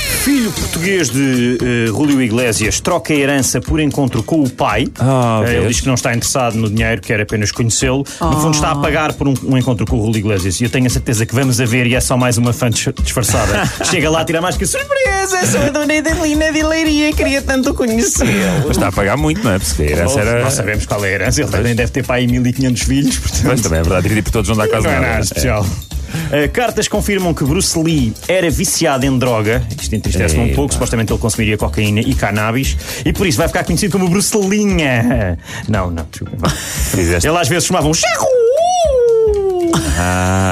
Filho português de uh, Julio Iglesias troca a herança por encontro com o pai. Ah, Uh, ele vês? diz que não está interessado no dinheiro, quer apenas conhecê-lo. No fundo, está a pagar por um, um encontro com o Julio Iglesias. E eu tenho a certeza que vamos a ver e é só mais uma fã dis- disfarçada. Chega lá, tira mais que surpresa, sou a dona Edelina de Leiria, queria tanto conhecê-lo. Mas está a pagar muito, não é? Porque a herança era. Não sabemos qual é a herança, ele também deve ter pai 1500 filhos, portanto. Mas também é verdade, dividir por todos não dá quase Não é nada. nada especial. Uh, cartas confirmam que Bruce Lee era viciado em droga. Isto entristece-me um pouco. Supostamente ele consumiria cocaína e cannabis. E por isso vai ficar conhecido como Bruce Linha. Não, não, desculpa. Ele às vezes chamava um Cherro. Ah?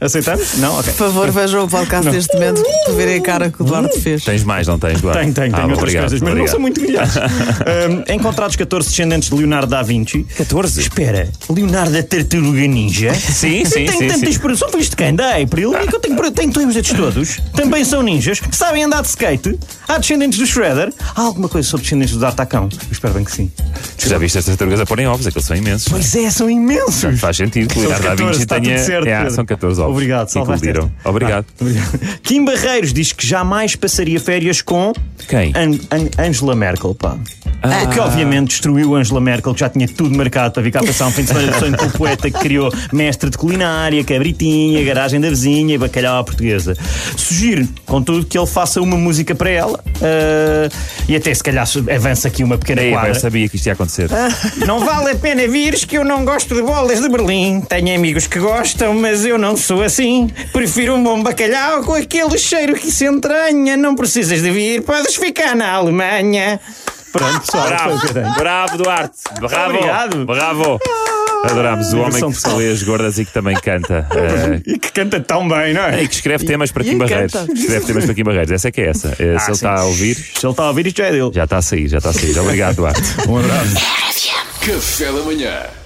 Aceitamos? Não? Ok. Por favor, vejam o podcast deste momento para verem a cara que o Duarte fez. Tens mais, não tens, Duarte? Tem, tem, tem Ah, outras obrigado, coisas, mas obrigado. não são muito milhares. Um, encontrados 14 descendentes de Leonardo da Vinci. 14? Espera, Leonardo da Tartaruga Ninja? Sim, sim, tem sim, tantas sim. per- São filhos de quem? Da April? E que eu tenho, tenho todos estes todos. Também são ninjas. Sabem andar de skate. Há descendentes do Shredder. Há alguma coisa sobre descendentes do D'Artacão? Eu espero bem que sim. Tu já viste estas tartarugas a porem ovos, aqueles são imensos. Pois é, são imensos. Faz sentido que o Leonardo da 14, Vinci está tenha. tudo certo, é, Pedro. são 14 ovos. Obrigado, salvaste incluíram. Obrigado. Ah, obrigado. Kim Barreiros diz que jamais passaria férias com Quem? An- An- Angela Merkel, pá. Ah. Que obviamente destruiu Angela Merkel, que já tinha tudo marcado para vir cá passar um fim de semana de sonho com o poeta que criou mestre de culinária, cabritinha, garagem da vizinha e bacalhau à portuguesa. Sugiro, contudo, que ele faça uma música para ela ah, e até se calhar avança aqui uma pequena Ei, quadra. eu sabia que isto ia acontecer. Não vale a pena vires que eu não gosto de bolas de Berlim. Tenho amigos que gostam, mas eu não sou assim. Prefiro um bom bacalhau com aquele cheiro que se entranha. Não precisas de vir, podes ficar na Alemanha. Pronto, pessoal. tenho. Bravo, bravo, Duarte. Bravo. Obrigado. Bravo. Adorámos o homem que só lê as gordas e que também canta. Eh, E que canta tão bem, não é? E que escreve temas para Kim Barreiros. Escreve temas para Kim Barreiros. Essa é que é essa. Eh, Se ele está a ouvir, Se ele está a ouvir, isto já é dele. já está a sair, já está a sair. Obrigado, Duarte. Um abraço. Café da manhã.